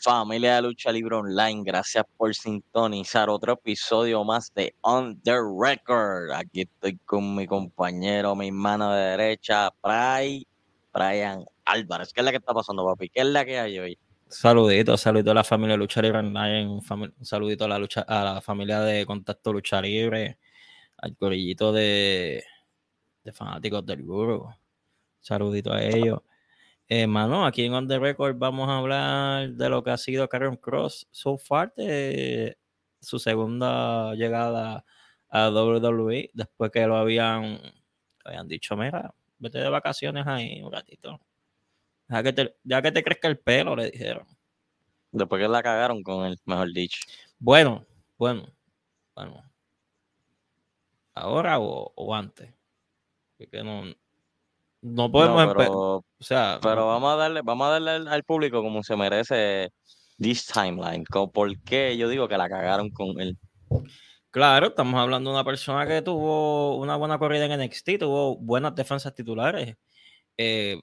Familia de Lucha Libre Online, gracias por sintonizar otro episodio más de On the Record. Aquí estoy con mi compañero, mi mano de derecha, Brian Álvarez. ¿Qué es la que está pasando, papi? ¿Qué es la que hay hoy? Saludito, saludito a la familia de Lucha Libre Online, un saludito a la, lucha, a la familia de Contacto Lucha Libre, al corillito de, de fanáticos del Guru. Saludito a ellos. Hermano, aquí en On The Record vamos a hablar de lo que ha sido Karen Cross so far de su segunda llegada a WWE después que lo habían, habían dicho, mira, vete de vacaciones ahí un ratito. Ya que, te, ya que te crezca el pelo, le dijeron. Después que la cagaron con él, mejor dicho. Bueno, bueno, bueno. ¿Ahora o, o antes? Porque no, no podemos pero, o sea, pero vamos a darle, vamos a darle al, público como se merece this timeline. ¿Por qué yo digo que la cagaron con él? Claro, estamos hablando de una persona que tuvo una buena corrida en NXT, tuvo buenas defensas titulares, eh,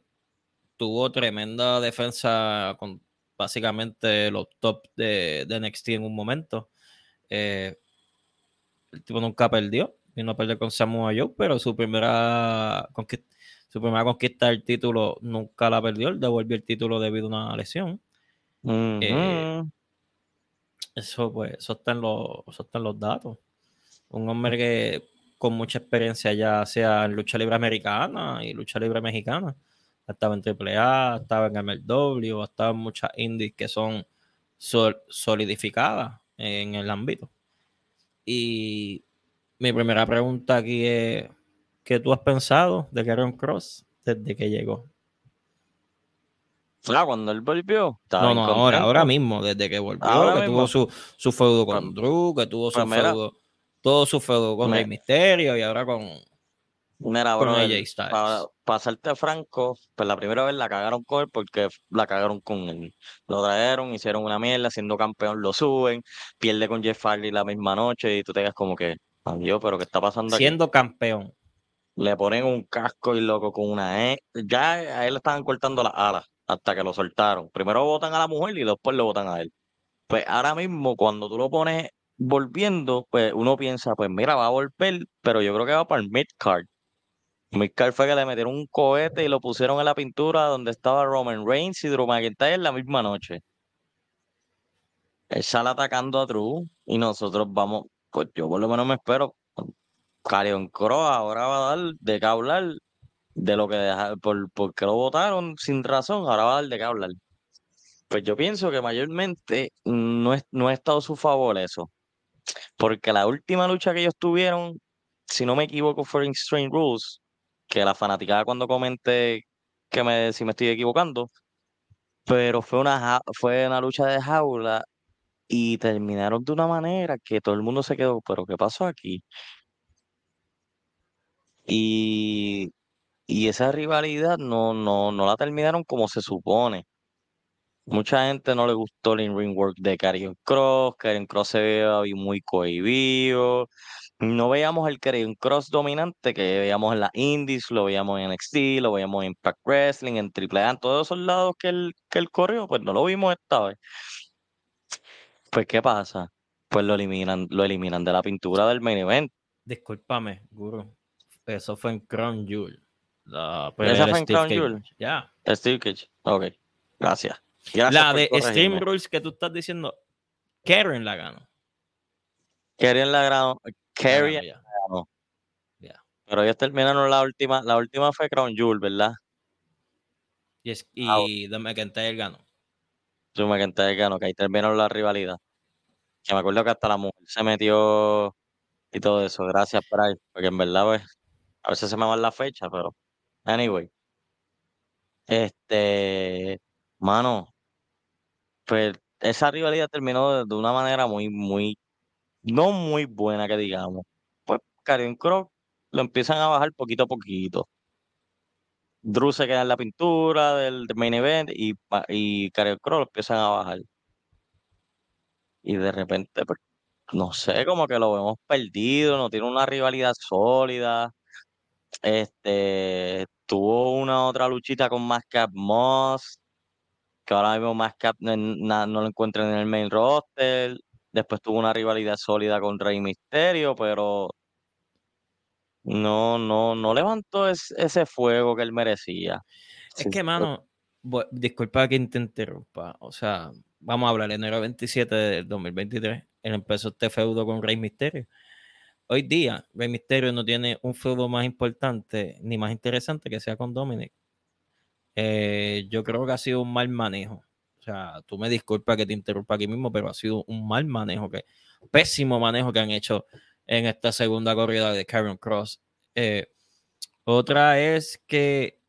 tuvo tremenda defensa con básicamente los top de, NXT en un momento. Eh, el tipo nunca perdió, vino a perder con Samoa Joe, pero su primera conquista su primera conquista del título nunca la perdió, él devolvió el título debido a una lesión. Eh, eso, pues, eso está, los, los datos. Un hombre que con mucha experiencia ya sea en lucha libre americana y lucha libre mexicana. Estaba en AAA, estaba en MLW, estaba en muchas indies que son solidificadas en el ámbito. Y mi primera pregunta aquí es, ¿Qué tú has pensado de Karen Cross desde que llegó? Ah, cuando él volvió. No, no, ahora, ahora mismo, desde que volvió, que tuvo su, su feudo con Drew, que tuvo su feudo, todo su feudo con el Misterio y ahora con, Mira, con Para, para serte franco, pues la primera vez la cagaron con él porque la cagaron con él. Lo trajeron, hicieron una mierda, siendo campeón lo suben, pierde con Jeff Hardy la misma noche y tú te quedas como que, adiós, pero ¿qué está pasando aquí? Siendo campeón le ponen un casco y loco con una E. Ya a él le estaban cortando las alas hasta que lo soltaron. Primero votan a la mujer y después le votan a él. Pues ahora mismo, cuando tú lo pones volviendo, pues uno piensa, pues mira, va a volver, pero yo creo que va para el midcard. Midcard fue que le metieron un cohete y lo pusieron en la pintura donde estaba Roman Reigns y Drew McIntyre la misma noche. Él sale atacando a Drew y nosotros vamos, pues yo por lo menos me espero Carion Cross ahora va a dar de qué hablar de lo que deja, por, porque lo votaron sin razón, ahora va a dar de qué hablar. Pues yo pienso que mayormente no, es, no ha estado a su favor eso. Porque la última lucha que ellos tuvieron, si no me equivoco, fue en Strange Rules, que la fanaticada cuando comenté que me, si me estoy equivocando, pero fue una, fue una lucha de jaula y terminaron de una manera que todo el mundo se quedó, pero ¿qué pasó aquí? Y, esa rivalidad no, no, no la terminaron como se supone. Mucha gente no le gustó el ring work de Karrion Cross. Karrion Cross se veía muy cohibido. No veíamos el Karrion Cross dominante que veíamos en la Indies, lo veíamos en NXT, lo veíamos en Impact Wrestling, en AAA, en todos esos lados que él, que él corrió, pues no lo vimos esta vez. Pues, ¿qué pasa? Pues lo eliminan, lo eliminan de la pintura del main event. Discúlpame, Guru. Eso fue en Crown Jewel. La ¿Esa fue en Crown Jewel? Ya. Steve Cage. Ok. Gracias. la de Steam Rules que tú estás diciendo, Karen la ganó. Karen la ganó. Karen la ganó. Pero ellos terminaron la última. La última fue Crown Jewel, ¿verdad? Y, es, y ah, The McIntyre ganó. The McIntyre ganó, que ahí terminaron la rivalidad. Que me acuerdo que hasta la mujer se metió y todo eso. Gracias, Bray. Porque en verdad, pues, a veces se me va la fecha, pero anyway. Este, mano, pues esa rivalidad terminó de, una manera muy, muy, no muy buena que digamos. Pues Karen Cross lo empiezan a bajar poquito a poquito. Drew se queda en la pintura del, main event y, y Karen Cross lo empiezan a bajar. Y de repente, pues, no sé, como que lo vemos perdido, no tiene una rivalidad sólida. Este, tuvo una otra luchita con Mascap Moss, que ahora mismo más no, no lo encuentran en el main roster. Después tuvo una rivalidad sólida con Rey Misterio, pero no, no, no levantó ese fuego que él merecía. Es que, mano, disculpa que te interrumpa. O sea, vamos a hablar, enero 27 del 2023, él empezó este feudo con Rey Misterio. Hoy día, Rey Misterio no tiene un feudo más importante ni más interesante que sea con Dominic. Eh, yo creo que ha sido un mal manejo. O sea, tú me disculpas que te interrumpa aquí mismo, pero ha sido un mal manejo, que pésimo manejo que han hecho en esta segunda corrida de Karen Cross. Eh, otra es que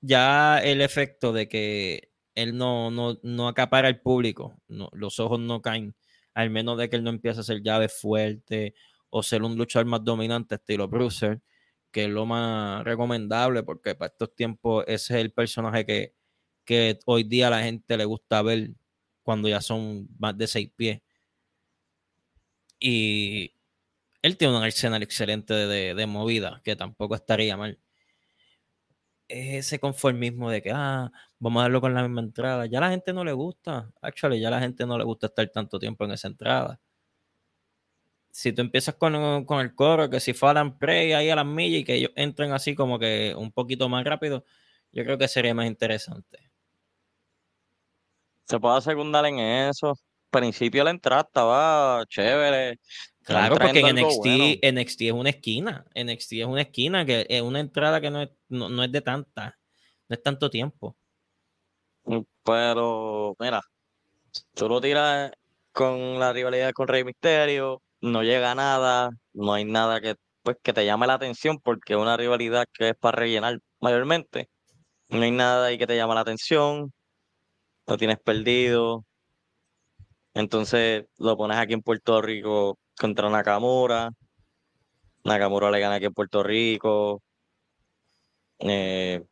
ya el efecto de que él no, no, no acapara al público, los ojos no caen, al menos de que él no empiece a hacer llaves fuerte o ser un luchador más dominante estilo Bruiser, que es lo más recomendable porque para estos tiempos ese es el personaje que, que hoy día la gente le gusta ver cuando ya son más de seis pies. Y él tiene un arsenal excelente de, de movida, que tampoco estaría mal ese conformismo de que, ah, vamos a darlo con la misma entrada. Ya a la gente no le gusta, actually, ya la gente no le gusta estar tanto tiempo en esa entrada. Si tú empiezas con, el coro, que si falan Prey ahí a las millas y que ellos entren así como que un poquito más rápido, yo creo que sería más interesante. Se puede secundar en eso. Principio la entrada estaba chévere. Claro, porque en NXT, NXT es una esquina. NXT es una esquina que es una entrada que no es, no, es de tanta, no es tanto tiempo. Mm, pero, mira, tú lo tiras con la rivalidad con Rey Misterio, no llega nada, no hay nada que, pues, que te llame la atención porque es una rivalidad que es para rellenar mayormente. No hay nada ahí que te llame la atención, lo tienes perdido. Entonces lo pones aquí en Puerto Rico contra Nakamura. Nakamura le gana aquí en Puerto Rico. Eh,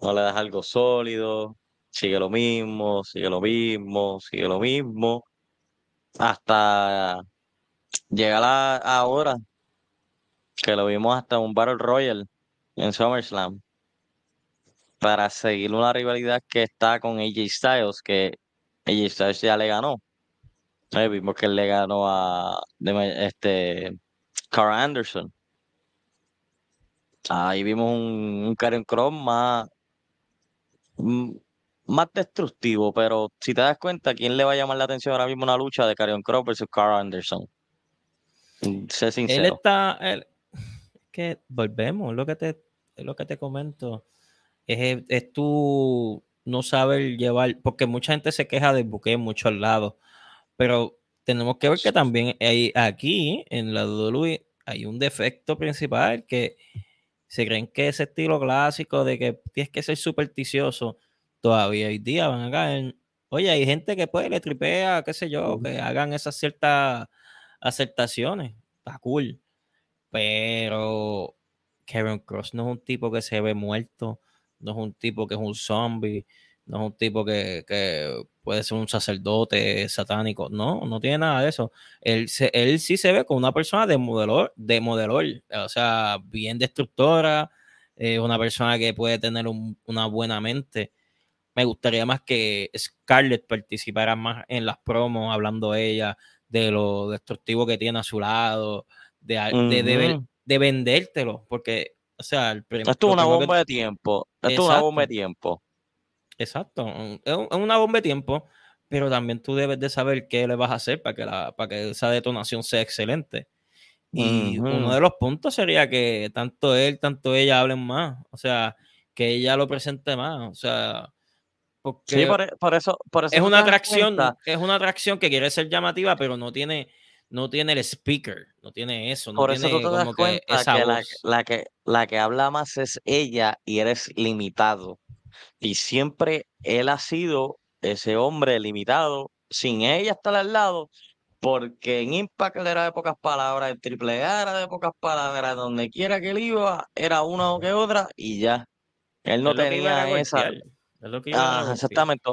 no le das algo sólido. Sigue lo mismo, sigue lo mismo, sigue lo mismo. Hasta llegar a, ahora que lo vimos hasta un Battle Royale en SummerSlam para seguir una rivalidad que está con AJ Styles, que AJ Styles ya le ganó vimos que él le ganó a este Carl Anderson. Ahí vimos un, un Karen más, mm, más destructivo, pero si te das cuenta, ¿quién le va a llamar la atención ahora mismo una lucha de Karen Cross versus Carl Anderson? Mm, sé sincero. Él está, él, que volvemos, lo que te, lo que te comento, es, es tú no saber llevar, porque mucha gente se queja del buque en muchos lados pero tenemos que ver que también hay aquí en la WWE hay un defecto principal que se creen que ese estilo clásico de que tienes que ser supersticioso, todavía hoy día van a caer. Oye, hay gente que puede le tripea, qué sé yo, que hagan esas ciertas aceptaciones. Está cool. Pero Kevin Cross no es un tipo que se ve muerto, no es un tipo que es un zombie, no es un tipo que, puede ser un sacerdote satánico. No, no tiene nada de eso. Él, él sí se ve como una persona de modelor, de modelor, o sea, bien destructora, eh, una persona que puede tener una buena mente. Me gustaría más que Scarlett participara más en las promos, hablando ella de lo destructivo que tiene a su lado, de, de, de, vendértelo, porque, o sea, el Esto es una bomba de tiempo. Esto es una bomba de tiempo Exacto, es una bomba de tiempo, pero también tú debes de saber qué le vas a hacer para que, la, para que esa detonación sea excelente. Y uno de los puntos sería que tanto él, tanto ella hablen más, o sea, que ella lo presente más, o sea, porque sí, por, e, eso, por eso es una atracción, es una atracción que quiere ser llamativa, pero no tiene, no tiene el speaker, no tiene eso, no por tiene eso tú te das cuenta que, la, la, que la que habla más es ella y eres limitado. Y siempre él ha sido ese hombre limitado, sin ella estar al lado, porque en Impact era de pocas palabras, en Triple A era de pocas palabras, donde quiera que él iba, era una o que otra, y ya. Él no tenía esa. Exactamente.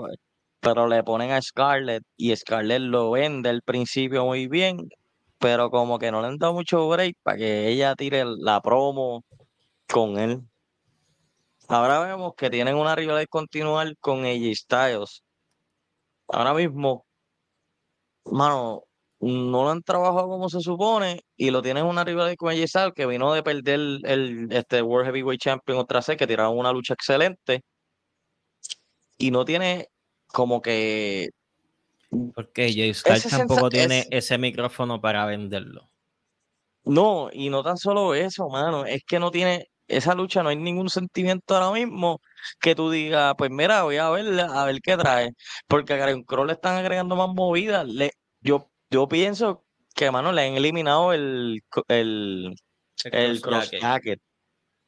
Pero le ponen a Scarlett y Scarlett lo vende al principio muy bien, pero como que no le han dado mucho break para que ella tire la promo con él. ahora vemos que tienen una rivalidad continuar con AJ Styles. Ahora mismo, mano, no lo han trabajado como se supone y lo tienen una rivalidad con AJ Styles que vino de perder el, este World Heavyweight Champion otra vez, que tiraron una lucha excelente y no tiene como que porque Jay Styles tampoco tiene ese micrófono para venderlo. No, y no tan solo eso, mano, es que no tiene esa lucha, no hay ningún sentimiento ahora mismo que tú digas, pues mira, voy a ver, a ver qué trae, porque a Karen Cross le están agregando más movidas. Le, yo, yo pienso que, mano, le han eliminado el, el, el, cross, jacket.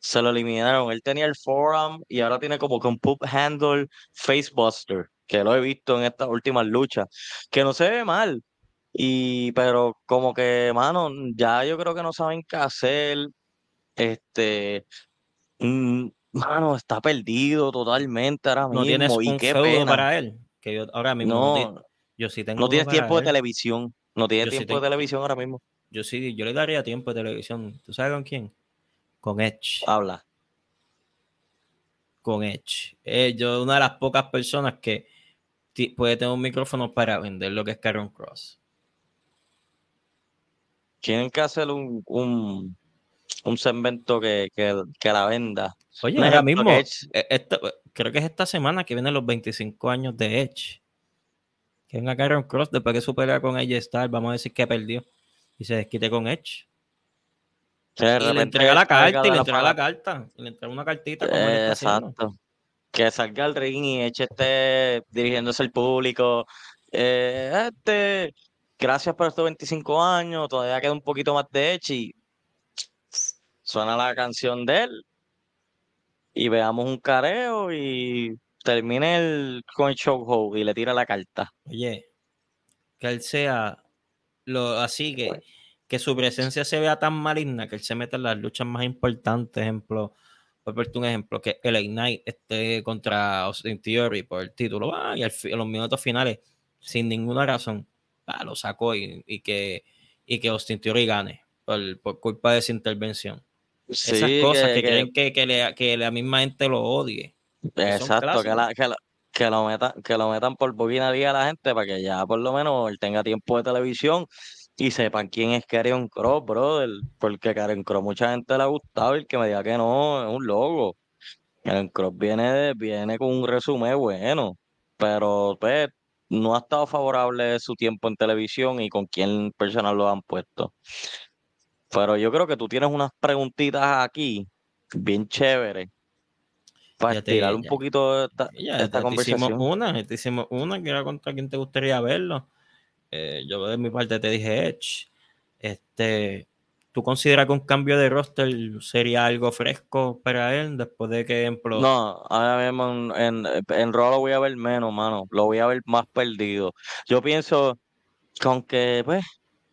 Se lo eliminaron. Él tenía el forearm y ahora tiene como que un pub handle facebuster, que lo he visto en estas últimas luchas, que no se ve mal. Y, pero como que, mano, ya yo creo que no saben qué hacer. Este, mm, mano, está perdido totalmente ahora mismo. No tienes un qué para él. Que yo ahora mismo no, yo sí tengo. No tienes tiempo de televisión. No tienes tiempo de televisión ahora mismo. Yo sí, yo le daría tiempo de televisión. ¿Tú sabes con quién? Con Edge. Habla. Con Edge. Eh, yo una de las pocas personas que puede tener un micrófono para vender lo que es Karen Cross. Tienen que hacer un, un, un segmento que, la venda. Oye, ahora mismo, e, creo que es esta semana que vienen los 25 años de Edge. Que venga Karen Cross después que supera con AJ Styles, vamos a decir que perdió y se desquite con Edge. Y le entrega la carta y le entrega la carta. Y le entrega una cartita. Exacto. Que salga el ring y Edge esté dirigiéndose al público. Eh, este, gracias por estos 25 años, todavía queda un poquito más de y suena la canción de él y veamos un careo y termine el, con el show y le tira la carta. Oye, que él sea lo así que, que su presencia se vea tan maligna que él se meta en las luchas más importantes, ejemplo, por un ejemplo, que el Ignite esté contra Austin Theory por el título, y al, en los minutos finales, sin ninguna razón, lo sacó y, que, y que Austin Theory gane por, culpa de esa intervención. Esas cosas que, creen que, que, la misma gente lo odie. Exacto, que, la, que, lo metan, que lo metan por bobina a la gente para que ya por lo menos él tenga tiempo de televisión y sepan quién es Karen Cross, brother. Porque Karen Cross mucha gente le ha gustado y el que me diga que no es un logo. Karen Cross viene, viene con un resumen bueno, pero pues no ha estado favorable su tiempo en televisión y con quién personal lo han puesto. Pero yo creo que tú tienes unas preguntitas aquí bien chéveres para estirar un poquito esta, esta conversación. Hicimos una, te hicimos una que era contra quién te gustaría verlo. Eh, yo de mi parte te dije Edge. Este, ¿Tú consideras que un cambio de roster sería algo fresco para él después de que? No, ahora mismo en, en, en lo voy a ver menos, mano. Lo voy a ver más perdido. Yo pienso que aunque pues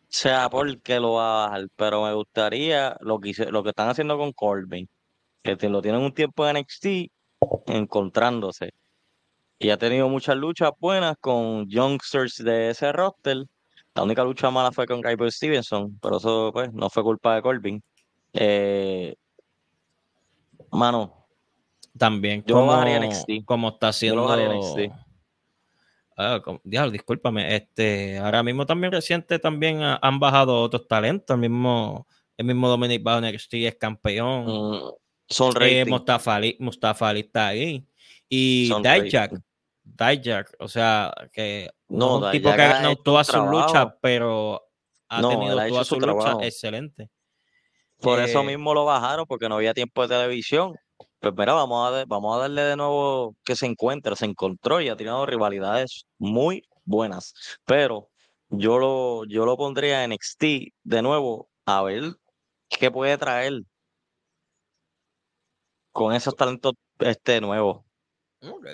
sea porque lo va a bajar, pero me gustaría lo que, lo que están haciendo con Corbin, que lo tienen un tiempo en NXT encontrándose. Y ha tenido muchas luchas buenas con youngsters de ese roster. La única lucha mala fue con Kyber Stevenson, pero eso pues no fue culpa de Corbin. Eh, mano. También yo como, NXT. como está haciendo Ah, discúlpame. Este, ahora mismo también reciente también han bajado otros talentos. El mismo, el mismo Dominic NXT es campeón. Mm, son eh, Mustafa, Ali, Mustafa está ahí. Y Dijak. Dijak, o sea, que no, un tipo que ha ganado todas sus luchas, pero ha tenido todas sus luchas excelente. Por eso eh, mismo lo bajaron, porque no había tiempo de televisión. Pues mira, vamos a, vamos a darle de nuevo que se encuentre, se encontró y ha tirado rivalidades muy buenas. Pero yo lo, yo lo pondría en NXT de nuevo a ver qué puede traer con esos talentos este nuevos.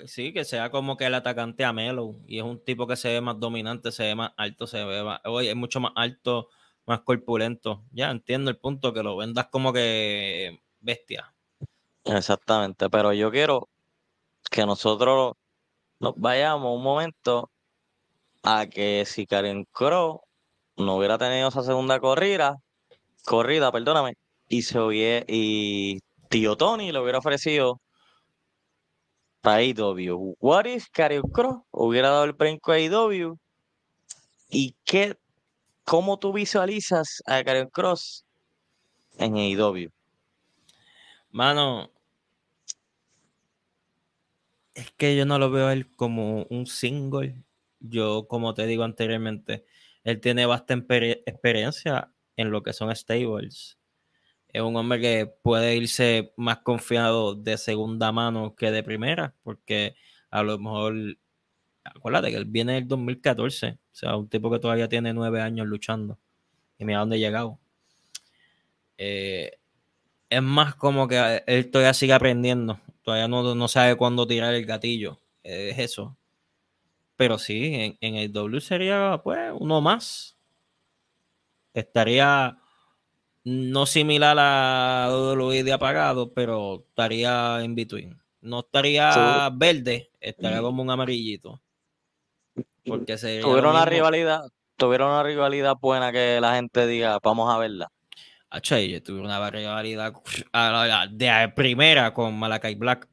Sí, que sea como que el atacante a Melo y es un tipo que se ve más dominante, se ve más alto, se ve más, oye, es mucho más alto, más corpulento. Ya entiendo el punto que lo vendas como que bestia. Exactamente, pero yo quiero que nosotros nos vayamos un momento a que si Karen Crow no hubiera tenido esa segunda corrida, corrida, perdóname, y se hubiera, y tío Tony le hubiera ofrecido para AEW. What if Karrion Cross hubiera dado el brinco a AEW? ¿Y qué, cómo tú visualizas a Karrion Cross en AEW? Mano, es que yo no lo veo a él como un single. Yo, como te digo anteriormente, él tiene bastante experiencia en lo que son stables. Es un hombre que puede irse más confiado de segunda mano que de primera, porque a lo mejor, acuérdate que él viene del 2014, o sea, un tipo que todavía tiene nueve años luchando. Y mira dónde ha llegado. Eh, es más como que él todavía sigue aprendiendo. Todavía no, sabe cuándo tirar el gatillo. Es eso. Pero sí, en, el W sería pues uno más. Estaría no similar a WWE de apagado, pero estaría en between. No estaría verde, estaría como un amarillito. Porque tuvieron una rivalidad, tuvieron una rivalidad buena que la gente diga, vamos a verla. Che, yo tuve una rivalidad de primera con Malakai Black.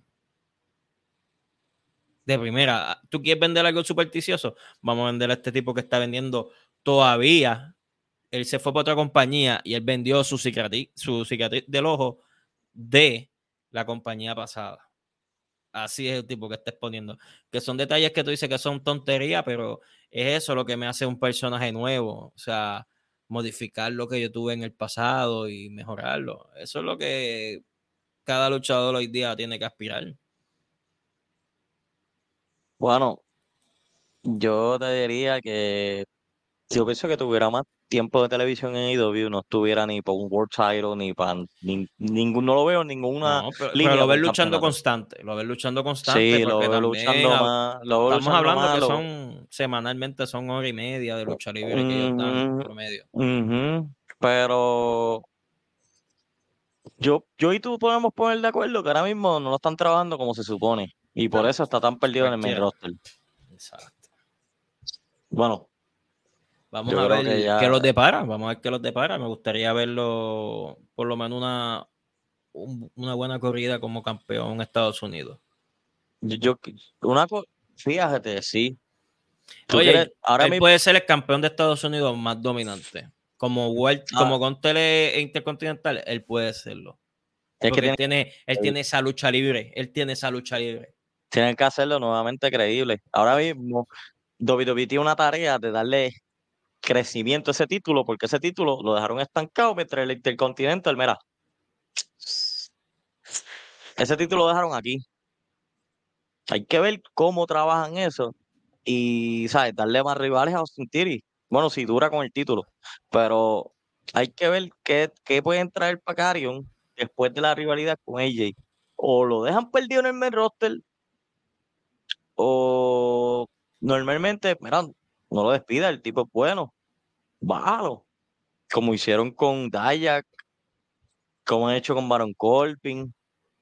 De primera. ¿Tú quieres vender algo supersticioso? Vamos a vender a este tipo que está vendiendo todavía. Él se fue para otra compañía y él vendió su cicatriz, su del ojo de la compañía pasada. Así es el tipo que está exponiendo. Que son detalles que tú dices que son tonterías, pero es eso lo que me hace un personaje nuevo. O sea, modificar lo que yo tuve en el pasado y mejorarlo. Eso es lo que cada luchador hoy día tiene que aspirar. Bueno, yo te diría que yo pienso que tuviera más tiempo de televisión en IW no estuviera ni para un World Title, ni para ningún, no lo veo ninguna no, pero, lo ves luchando constante, lo ves luchando constante. Sí, lo veo luchando más. estamos hablando que son semanalmente son hora y media de lucha libre que ellos dan promedio. Pero yo, yo y tú podemos poner de acuerdo que ahora mismo no lo están trabajando como se supone. Y por eso está tan perdido en el main roster. Exacto. Bueno, Vamos a ver qué los depara, vamos a ver qué los depara. Me gustaría verlo por lo menos una, una buena corrida como campeón en Estados Unidos. Yo, una fíjate, sí. Oye, ahora él puede ser el campeón de Estados Unidos más dominante. Como World, ah. como con tele intercontinental, él puede serlo. Es que tiene, él tiene esa lucha libre, él tiene esa lucha libre. Tienen que hacerlo nuevamente creíble. Ahora mismo, WWE tiene una tarea de darle crecimiento ese título, porque ese título lo dejaron estancado mientras el Intercontinental, mira, ese título lo dejaron aquí. Hay que ver cómo trabajan eso y, ¿sabes? Darle más rivales a Austin Theory. Bueno, si dura con el título, pero hay que ver qué, qué pueden traer para Carion después de la rivalidad con AJ. O lo dejan perdido en el main roster, o normalmente, mira, no lo despida, el tipo es bueno, bájalo. Como hicieron con Dayak, como han hecho con Baron Colpin,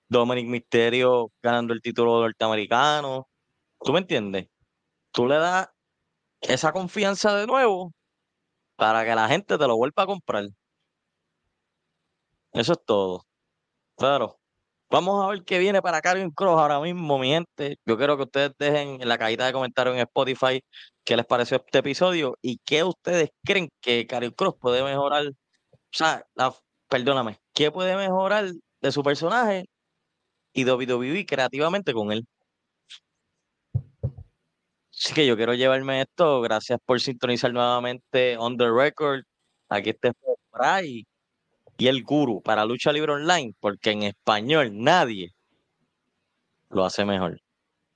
Dominic Mysterio ganando el título norteamericano. ¿Tú me entiendes? Tú le das esa confianza de nuevo para que la gente te lo vuelva a comprar. Eso es todo. Claro. Vamos a ver qué viene para Karen Cross ahora mismo, mi gente. Yo quiero que ustedes dejen en la cajita de comentarios en Spotify qué les pareció este episodio y qué ustedes creen que Karen Cross puede mejorar. O sea, perdóname, ¿qué puede mejorar de su personaje y WWE creativamente con él? Así que yo quiero llevarme esto. Gracias por sintonizar nuevamente On the Record. Aquí está Fray y el guru para lucha libre online, porque en español nadie lo hace mejor.